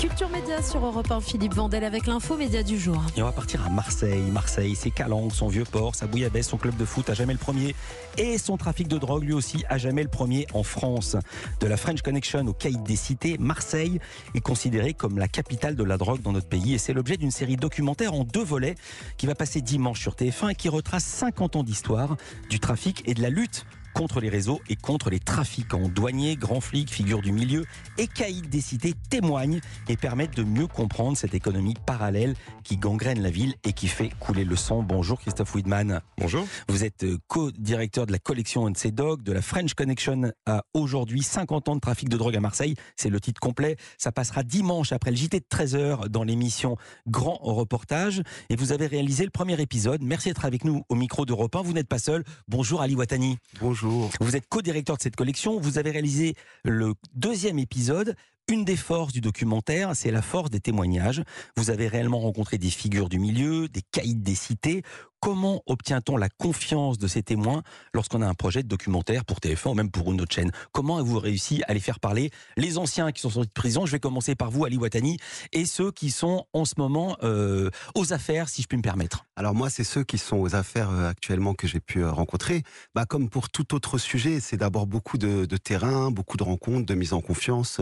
Culture Média sur Europe 1, Philippe Vandel avec l'info média du jour. Et on va partir à Marseille. Marseille, c'est Calanque, son vieux port, sa bouillabaisse, son club de foot à jamais le premier et son trafic de drogue lui aussi à jamais le premier en France. De la French Connection au caïd des cités, Marseille est considérée comme la capitale de la drogue dans notre pays et c'est l'objet d'une série documentaire en deux volets qui va passer dimanche sur TF1 et qui retrace 50 ans d'histoire du trafic et de la lutte contre les réseaux et contre les trafiquants. Douaniers, grands flics, figures du milieu et caïds des cités témoignent et permettent de mieux comprendre cette économie parallèle qui gangrène la ville et qui fait couler le sang. Bonjour Christophe Widman. Bonjour. Vous êtes euh, co-directeur de la collection NC de la French Connection à aujourd'hui 50 ans de trafic de drogue à Marseille. C'est le titre complet. Ça passera dimanche après le JT de 13h dans l'émission Grand Reportage. Et vous avez réalisé le premier épisode. Merci d'être avec nous au micro d'Europe 1. Vous n'êtes pas seul. Bonjour Ali Watani. Bonjour. Vous êtes co-directeur de cette collection. Vous avez réalisé le deuxième épisode. Une des forces du documentaire, c'est la force des témoignages. Vous avez réellement rencontré des figures du milieu, des caïds des cités. Comment obtient-on la confiance de ces témoins lorsqu'on a un projet de documentaire pour TF1 ou même pour une autre chaîne? Comment avez-vous réussi à les faire parler? Les anciens qui sont sortis de prison, je vais commencer par vous, Ali Watani, et ceux qui sont en ce moment euh, aux affaires, si je puis me permettre. Alors moi, c'est ceux qui sont aux affaires euh, actuellement que j'ai pu euh, rencontrer. Bah, comme pour tout autre sujet, c'est d'abord beaucoup de, de, terrain, beaucoup de rencontres, de mise en confiance.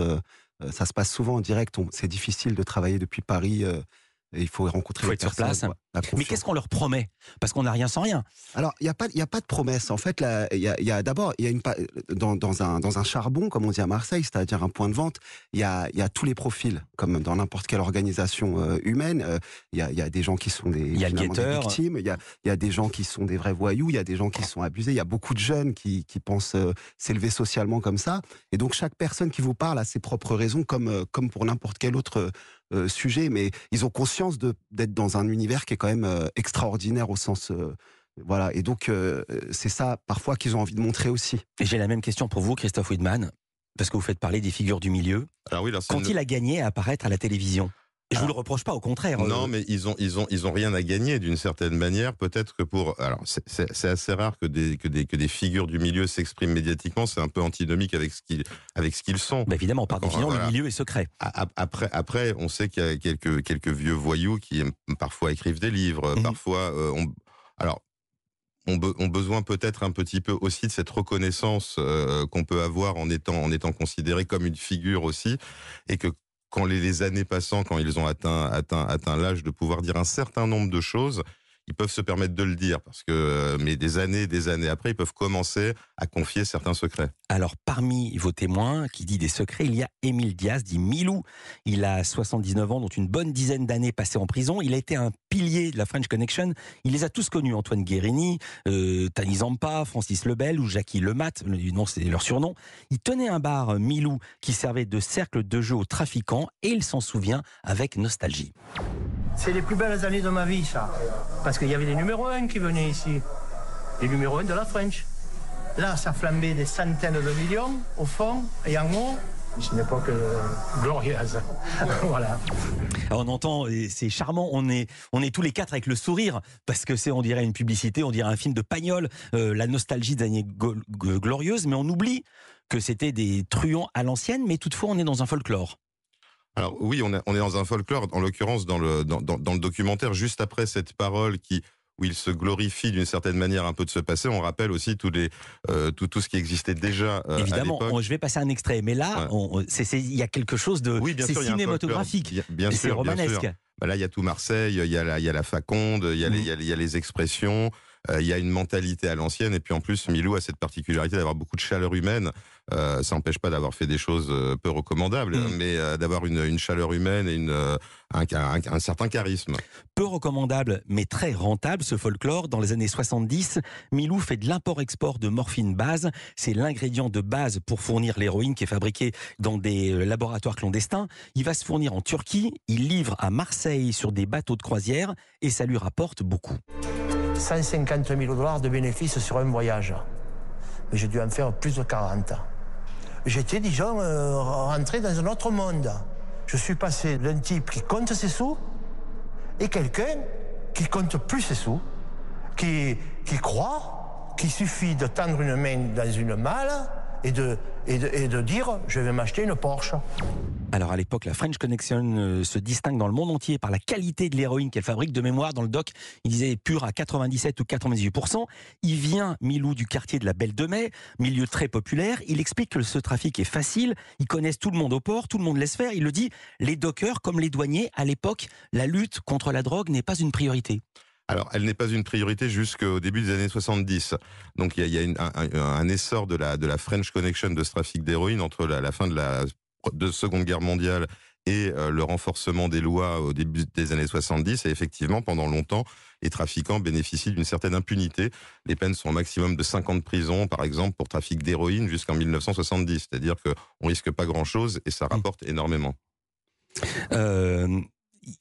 ça se passe souvent en direct. C'est difficile de travailler depuis Paris il faut rencontrer faut être sur place. Mais qu'est-ce qu'on leur promet Parce qu'on n'a rien sans rien. Alors, il n'y a, pas, a pas de promesse. En fait, il y a, y a d'abord, il y a une, dans, dans, un, dans un charbon, comme on dit à Marseille, c'est-à-dire un point de vente, il y a, y a tous les profils, comme dans n'importe quelle organisation euh, humaine. Euh, il y, a, y a des gens qui sont des, y a des victimes, il y a, y a des gens qui sont des vrais voyous, il y a des gens qui sont abusés, il y a beaucoup de jeunes qui, qui pensent euh, s'élever socialement comme ça. Et donc, chaque personne qui vous parle a ses propres raisons, comme, comme pour n'importe quel autre euh, sujet, mais ils ont conscience d'être dans un univers qui est quand même euh, extraordinaire au sens euh, voilà. Et donc, c'est ça, parfois, qu'ils ont envie de montrer aussi. Et j'ai la même question pour vous, Christophe Widman, parce que vous faites parler des figures du milieu. Alors oui, Quand il a gagné à apparaître à la télévision je ne vous le reproche pas, au contraire. Non, mais ils ont, ils ont, ils ont rien à gagner d'une certaine manière. Peut-être que pour, alors c'est assez rare que des, que des, que des figures du milieu s'expriment médiatiquement. C'est un peu antinomique avec ce qu'ils, avec ce qu'ils sont. Bah évidemment, par définition, le milieu est secret. Après, après, on sait qu'il y a quelques, quelques vieux voyous qui parfois écrivent des livres, mhm. parfois, euh, on, alors ont, besoin peut-être un petit peu aussi de cette reconnaissance euh, qu'on peut avoir en étant en étant considéré comme une figure aussi, et que quand les, années passant, quand ils ont atteint, atteint, atteint l'âge de pouvoir dire un certain nombre de choses, ils peuvent se permettre de le dire parce que euh, mais des années des années après ils peuvent commencer à confier certains secrets. Alors parmi vos témoins qui dit des secrets, il y a Émile Diaz dit Milou. Il a 79 ans dont une bonne dizaine d'années passées en prison, il a été un pilier de la French Connection. Il les a tous connus Antoine Guérini, euh, Tani Zampa, Francis Lebel ou Jackie Lemat, non c'est leur surnom. Il tenait un bar Milou qui servait de cercle de jeu aux trafiquants et il s'en souvient avec nostalgie. C'est les plus belles années de ma vie, ça. Parce qu'il y avait les numéros 1 qui venaient ici. Les numéros 1 de la French. Là, ça flambait des centaines de millions, au fond, et en haut, une époque euh, glorieuse. voilà. on entend, c'est charmant, on est, on est tous les quatre avec le sourire, parce que c'est, on dirait une publicité, on dirait un film de Pagnol, euh, la nostalgie des années glorieuses, mais on oublie que c'était des truands à l'ancienne, mais toutefois on est dans un folklore. Alors oui, on, est dans un folklore, en l'occurrence dans le, dans, le documentaire, juste après cette parole qui où il se glorifie d'une certaine manière un peu de ce passé. On rappelle aussi tous les, euh, tout, tout ce qui existait déjà. Euh, Évidemment, je vais passer un extrait, mais là, il y a quelque chose de oui, cinématographique, bien sûr, romanesque. Bah là, il y a tout Marseille, il y a la, il y a la Faconde, il y a, les, il y a les expressions. Euh, il y a une mentalité à l'ancienne et puis en plus Milou a cette particularité d'avoir beaucoup de chaleur humaine. Euh, ça n'empêche pas d'avoir fait des choses euh, peu recommandables, mm. mais d'avoir une, chaleur humaine et une, un, certain charisme. Peu recommandable, mais très rentable, ce folklore. Dans les années 70, Milou fait de l'import-export de morphine base. C'est l'ingrédient de base pour fournir l'héroïne qui est fabriquée dans des laboratoires clandestins. Il va se fournir en Turquie, il livre à Marseille sur des bateaux de croisière et ça lui rapporte beaucoup. 150 000 dollars de bénéfices sur un voyage. Mais j'ai dû en faire plus de 40. J'étais, disons, euh, rentré dans un autre monde. Je suis passé d'un type qui compte ses sous et quelqu'un qui compte plus ses sous, qui, qui croit qu'il suffit de tendre une main dans une malle et de, et de, et de dire je vais m'acheter une Porsche. Alors à l'époque, la French Connection euh, se distingue dans le monde entier par la qualité de l'héroïne qu'elle fabrique. De mémoire, dans le doc, il disait pur à 97 ou 98%. Il vient, Milou, du quartier de la Belle de Mai, milieu très populaire. Il explique que ce trafic est facile. Ils connaissent tout le monde au port, tout le monde laisse faire. Il le dit, les dockers, comme les douaniers, à l'époque, la lutte contre la drogue n'est pas une priorité. Alors, elle n'est pas une priorité jusqu'au début des années 70. Donc, il y a, il y a un, un, essor de la, de la French Connection de ce trafic d'héroïne entre la, la, fin de la de Seconde Guerre mondiale et euh, le renforcement des lois au début des années 70. Et effectivement, pendant longtemps, les trafiquants bénéficient d'une certaine impunité. Les peines sont au maximum de 5 ans de prison, par exemple, pour trafic d'héroïne jusqu'en 1970. C'est-à-dire qu'on risque pas grand-chose et ça mmh. rapporte énormément. Euh,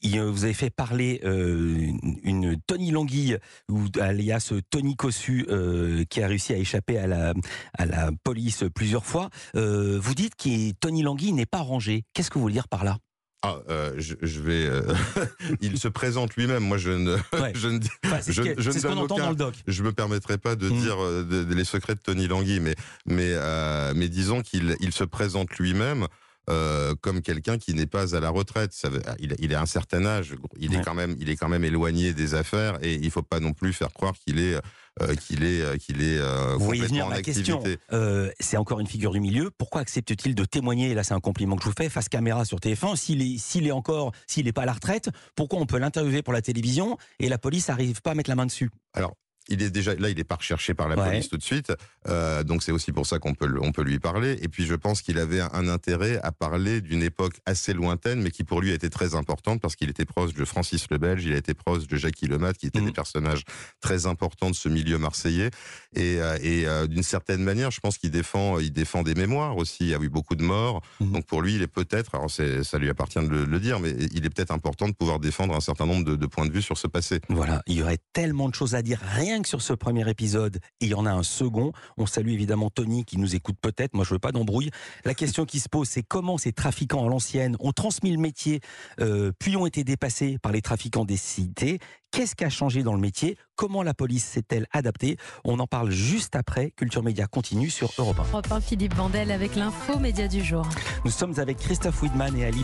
vous avez fait parler euh, une Tony Languille, ou alias Tony Cossu, euh, qui a réussi à échapper à la, à la police plusieurs fois. Euh, vous dites que Tony Languille n'est pas rangé. Qu'est-ce que vous voulez dire par là? Ah, euh, je, je, vais. Euh, il se présente lui-même. Moi, je ne. Ouais. je ne. Enfin, je, je ne donne aucun, dans le doc. Je me permettrai pas de mmh. dire de, de, les secrets de Tony Languille, mais mais euh, mais disons qu'il il se présente lui-même euh, comme quelqu'un qui n'est pas à la retraite. Ça veut, il, il, est à un certain âge, il ouais. est quand même, il est quand même éloigné des affaires et il faut pas non plus faire croire qu'il est euh, qu'il est euh, qu'il est euh, Vous voyez venir la question? Euh, c'est encore une figure du milieu. Pourquoi accepte-t-il de témoigner? Là, c'est un compliment que je vous fais face caméra sur TF1. S'il est s'il est encore s'il n'est pas à la retraite, pourquoi on peut l'interviewer pour la télévision et la police n'arrive pas à mettre la main dessus? Alors il est déjà là, il est pas recherché par la ouais. police tout de suite, euh, donc c'est aussi pour ça qu'on peut on peut lui parler. Et puis je pense qu'il avait un intérêt à parler d'une époque assez lointaine, mais qui pour lui a été très importante parce qu'il était proche de Francis le Belge, il a été proche de Jackie Lemat, qui étaient mmh. des personnages très importants de ce milieu marseillais. Et, euh, et euh, d'une certaine manière, je pense qu'il défend il défend des mémoires aussi. Il y a eu beaucoup de morts, mmh. donc pour lui, il est peut-être, alors ça lui appartient de le, le, dire, mais il est peut-être important de pouvoir défendre un certain nombre de, de points de vue sur ce passé. Voilà, il y aurait tellement de choses à dire rien sur ce premier épisode et il y en a un second. On salue évidemment Tony qui nous écoute peut-être. Moi, je veux pas d'embrouille. La question qui se pose, c'est comment ces trafiquants à l'ancienne ont transmis le métier, euh, puis ont été dépassés par les trafiquants des cités? Qu'est-ce qui a changé dans le métier? Comment la police s'est-elle adaptée On en parle juste après. Culture Média continue sur Europe 1. Europe 1, Philippe Vandel avec l'info média du jour. Nous sommes avec Christophe Widman et Ali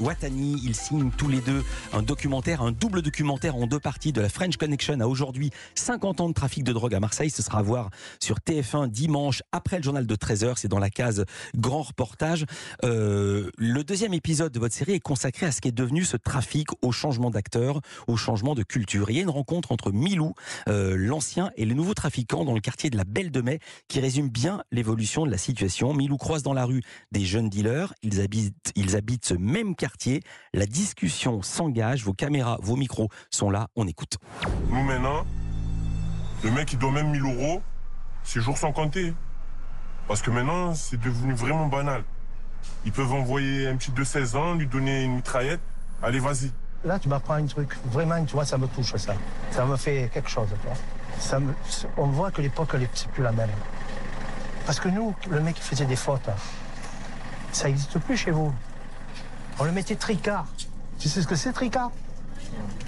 Watani. Ils signent tous les deux un documentaire, un double documentaire en deux parties de la French Connection à aujourd'hui 50 ans de trafic de drogue à Marseille. Ce sera à voir sur TF1 dimanche après le journal de 13h. C'est dans la case grand reportage. Euh, le deuxième épisode de votre série est consacré à ce qui est devenu ce trafic, au changement d'acteurs, au changement de culture culture. Il y a une rencontre entre Milou, euh, l'ancien, et les nouveaux trafiquants dans le quartier de la Belle de Mai qui résume bien l'évolution de la situation. Milou croise dans la rue des jeunes dealers. Ils habitent, ce même quartier. La discussion s'engage. Vos caméras, vos micros sont là. On écoute. Nous maintenant, le mec qui doit même 1000 euros, ses jours sont comptés. Parce que maintenant, c'est devenu vraiment banal. Ils peuvent envoyer un petit de 16 ans, lui donner une mitraillette. Allez, vas-y. Là, tu m'apprends un truc. Vraiment, tu vois, ça me touche, ça. Ça me fait quelque chose. On voit que l'époque, c'est plus la même. Parce que nous, le mec qui faisait des fautes, ça n'existe plus chez vous. On le mettait tricard. Tu sais ce que c'est, tricard?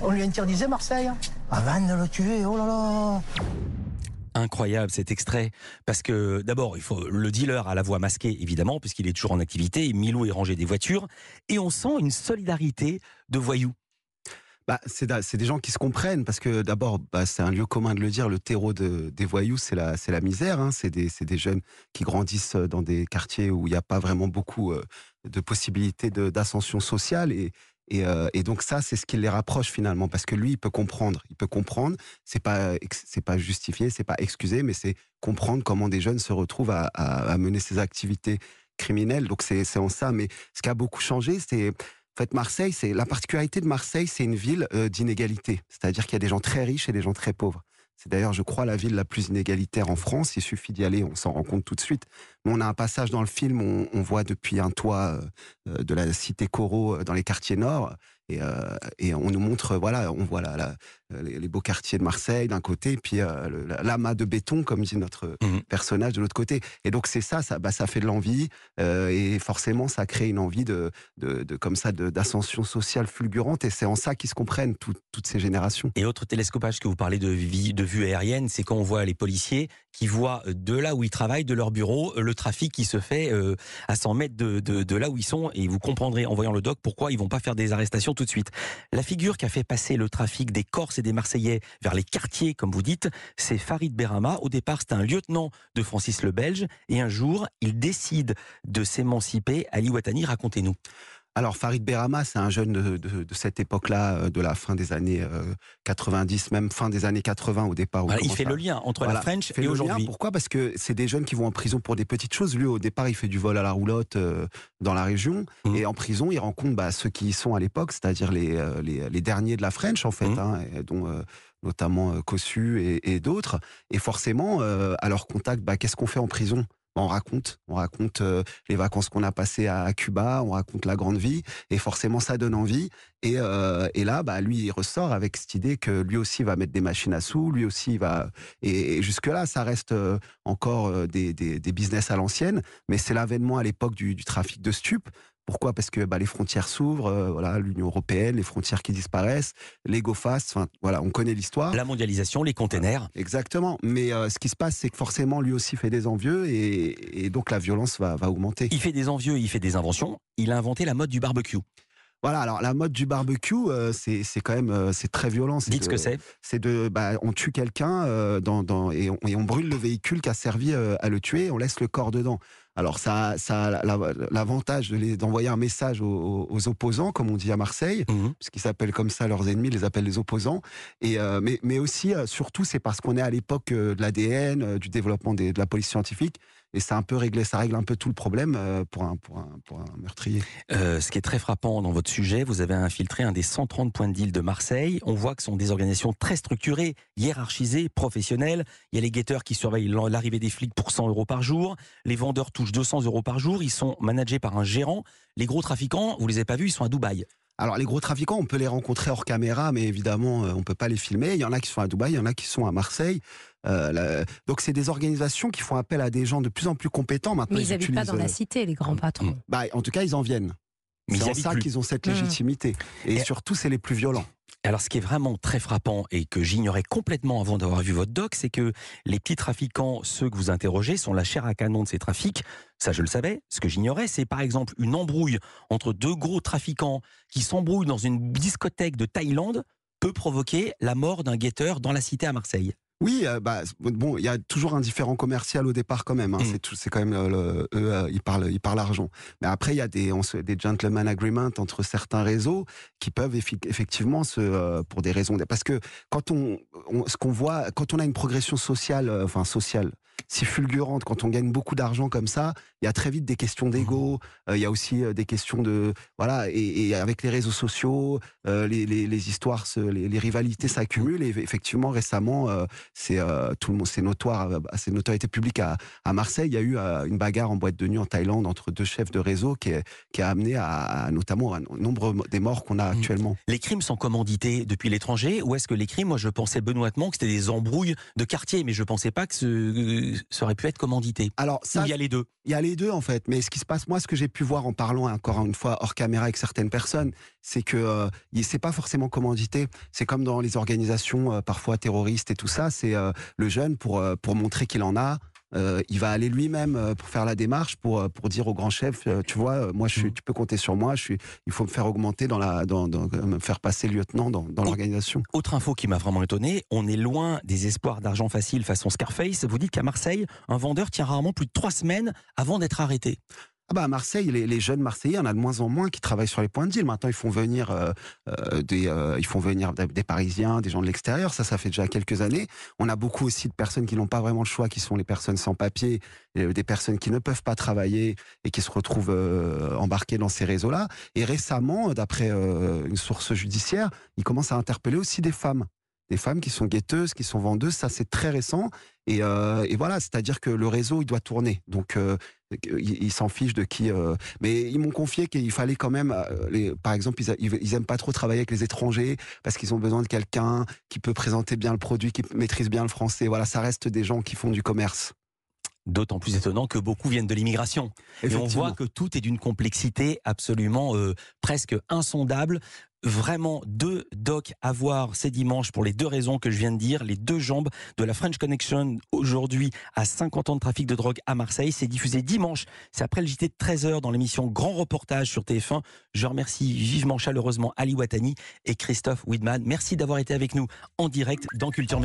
On lui interdisait Marseille. Avant de le tuer, oh là là incroyable cet extrait parce que d'abord il faut le dealer à la voix masquée évidemment puisqu'il est toujours en activité Milou est rangé des voitures et on sent une solidarité de voyous bah, c'est des gens qui se comprennent parce que d'abord, bah, c'est un lieu commun de le dire, le terreau de, des voyous, c'est la, misère. Hein. C'est des, jeunes qui grandissent dans des quartiers où il n'y a pas vraiment beaucoup euh, de possibilités d'ascension sociale. Euh, et, donc ça, c'est ce qui les rapproche finalement, parce que lui, il peut comprendre. Il peut comprendre. C'est pas, pas justifié, c'est pas excusé, mais c'est comprendre comment des jeunes se retrouvent à, à mener ces activités criminelles. Donc c'est en ça. Mais ce qui a beaucoup changé, c'est en fait, Marseille, c'est la particularité de Marseille, c'est une ville euh, d'inégalité. C'est-à-dire qu'il y a des gens très riches et des gens très pauvres. C'est d'ailleurs, je crois, la ville la plus inégalitaire en France. Il suffit d'y aller, on s'en rend compte tout de suite. Mais on a un passage dans le film, on, on voit depuis un toit euh, de la cité Corot euh, dans les quartiers nord, et, et on nous montre, voilà, on voit la, les, beaux quartiers de Marseille d'un côté, puis l'amas de béton, comme dit notre mmh personnage de l'autre côté. Et donc c'est ça, ça, bah, ça fait de l'envie, et forcément ça crée une envie de, de, de comme ça d'ascension sociale fulgurante, et c'est en ça qu'ils se comprennent toutes ces générations. Et autre télescopage que vous parlez de, de vue aérienne, c'est quand on voit les policiers qui voient de là où ils travaillent, de leur bureau, le trafic qui se fait euh, à 100 mètres de, de, de, là où ils sont. Et vous comprendrez en voyant le doc pourquoi ils vont pas faire des arrestations tout La figure qui a fait passer le trafic des Corses et des Marseillais vers les quartiers, comme vous dites, c'est Farid Berama. Au départ, c'est un lieutenant de Francis le Belge. Et un jour, il décide de s'émanciper. Ali Ouattani, racontez-nous. Alors Farid Berama, c'est un jeune de, cette époque-là, euh, de la fin des années 90, euh, même fin des années 80 au départ. il fait le lien entre la French et aujourd'hui. Pourquoi? Parce que c'est des jeunes qui vont en prison pour des petites choses. Lui, au départ, il fait du vol à la roulotte euh, dans la région. Mmh. Et en prison, il rencontre bah, ceux qui y sont à l'époque, c'est-à-dire les, les, derniers de la French, en fait, mmh. hein, dont notamment Cossu et, d'autres. Et forcément, à leur contact, bah, qu'est-ce qu'on fait en prison? On raconte, on raconte euh, les vacances qu'on a passées à, Cuba, on raconte la grande vie, et forcément ça donne envie. Et, euh, là, bah, lui, il ressort avec cette idée que lui aussi va mettre des machines à sous, lui aussi va. Et, jusque là, ça reste euh, encore des, business à l'ancienne, mais c'est l'avènement à l'époque du, du, trafic de stupes. Pourquoi? Parce que bah, les frontières s'ouvrent, euh, voilà, l'Union européenne, les frontières qui disparaissent, les go fast, enfin voilà, on connaît l'histoire. La mondialisation, les containers. Exactement. Mais euh, ce qui se passe, c'est que forcément, lui aussi fait des envieux et, donc la violence va, va augmenter. Il fait des envieux, il fait des inventions. Il a inventé la mode du barbecue. Voilà, alors la mode du barbecue, euh, c'est quand même c'est très violent. Dites ce que c'est. C'est de, bah, on tue quelqu'un dans, dans, et, on, et, on, brûle le véhicule qui a servi à le tuer, on laisse le corps dedans. Alors ça, ça a l'avantage d'envoyer un message aux, opposants, comme on dit à Marseille, mmh puisqu'ils s'appellent comme ça leurs ennemis, les appellent les opposants. Et euh, mais, mais aussi, euh, surtout, c'est parce qu'on est à l'époque euh, de l'ADN, du développement de la police scientifique et ça un peu ça règle un peu tout le problème euh, pour un, pour un, pour un meurtrier. Euh, ce qui est très frappant dans votre sujet, vous avez infiltré un des 130 points de deal de Marseille. On voit que ce sont des organisations très structurées, hiérarchisées, professionnelles. Il y a les guetteurs qui surveillent l'arrivée des flics pour 100 euros par jour. Les vendeurs touchent 200 euros par jour. Ils sont managés par un gérant. Les gros trafiquants, vous les avez pas vus, ils sont à Dubaï. Alors les gros trafiquants, on peut les rencontrer hors caméra, mais évidemment, euh, on peut pas les filmer. Il y en a qui sont à Dubaï, il y en a qui sont à Marseille. Euh, donc c'est des organisations qui font appel à des gens de plus en plus compétents maintenant. Mais ils n'habitent pas dans la euh, cité, les grands patrons. Bah, en tout cas, ils en viennent. C'est en ça qu'ils ont cette mmh. légitimité. Et, surtout, c'est les plus violents. Alors, ce qui est vraiment très frappant et que j'ignorais complètement avant d'avoir vu votre doc, c'est que les petits trafiquants, ceux que vous interrogez, sont la chair à canon de ces trafics. Ça, je le savais. Ce que j'ignorais, c'est par exemple une embrouille entre deux gros trafiquants qui s'embrouillent dans une discothèque de Thaïlande peut provoquer la mort d'un guetteur dans la cité à Marseille. Oui, euh, bah, bon, il y a toujours un différent commercial au départ quand même. Hein. Mm. C'est quand même eux, euh, ils parlent, ils parlent argent. Mais après, il y a des, des gentleman agreements entre certains réseaux qui peuvent effectivement se, euh, pour des raisons, parce que quand on, ce qu'on voit, quand on a une progression sociale, enfin sociale, si fulgurante, quand on gagne beaucoup d'argent comme ça, il y a très vite des questions d'ego. Mmh. Euh, il y a aussi euh, des questions de voilà et, avec les réseaux sociaux, euh, les, les, histoires, les, rivalités s'accumulent. Et effectivement, récemment, c'est tout le monde, c'est notoire, c'est notoriété publique à, à, Marseille. Il y a eu une bagarre en boîte de nuit en Thaïlande entre deux chefs de réseau qui, qui a amené à, notamment un nombre des morts qu'on a mmh. actuellement. Les crimes sont commandités depuis l'étranger ou est-ce que les crimes, moi je pensais benoîtement que c'était des embrouilles de quartier, mais je pensais pas que ce, ça aurait pu être commandité. Alors ça, il y a les deux. Il y a les deux en fait, mais ce qui se passe, moi, ce que j'ai pu voir en parlant encore une fois hors caméra avec certaines personnes, c'est que euh, c'est pas forcément commandité. C'est comme dans les organisations euh, parfois terroristes et tout ça. C'est euh, le jeune pour euh, pour montrer qu'il en a, euh, il va aller lui-même euh, pour faire la démarche, pour, euh, pour dire au grand chef, tu vois, moi, je suis, mm. tu peux compter sur moi. Je suis, il faut me faire augmenter dans la, dans, me faire passer lieutenant dans, dans l'organisation. Autre info qui m'a vraiment étonné, on est loin des espoirs d'argent facile façon Scarface. Vous dites qu'à Marseille, un vendeur tient rarement plus de trois semaines avant d'être arrêté. Ah bah à Marseille, les, jeunes Marseillais, en a de moins en moins qui travaillent sur les points de deal. Maintenant, ils font venir euh, euh, des, euh, ils font venir des, Parisiens, des gens de l'extérieur. Ça, ça fait déjà quelques années. On a beaucoup aussi de personnes qui n'ont pas vraiment le choix, qui sont les personnes sans papier, des personnes qui ne peuvent pas travailler et qui se retrouvent embarquées dans ces réseaux-là. Et récemment, d'après une source judiciaire, ils commencent à interpeller aussi des femmes des femmes qui sont guetteuses, qui sont vendeuses. Ça, c'est très récent. Et, euh, et voilà, c'est-à-dire que le réseau, il doit tourner. Donc, euh, ils il s'en fichent de qui. euh, Mais ils m'ont confié qu'il fallait quand même, euh, les... par exemple, ils, ils, aiment pas trop travailler avec les étrangers parce qu'ils ont besoin de quelqu'un qui peut présenter bien le produit, qui maîtrise bien le français. Voilà, ça reste des gens qui font du commerce. D'autant plus étonnant que beaucoup viennent de l'immigration. Et on voit que tout est d'une complexité absolument euh, presque insondable. Vraiment deux docs à voir ces dimanches pour les deux raisons que je viens de dire. Les deux jambes de la French Connection aujourd'hui à 50 ans de trafic de drogue à Marseille. C'est diffusé dimanche. C'est après le JT de 13h dans l'émission Grand Reportage sur TF1. Je remercie vivement, chaleureusement Ali Watani et Christophe Widman. Merci d'avoir été avec nous en direct dans Culture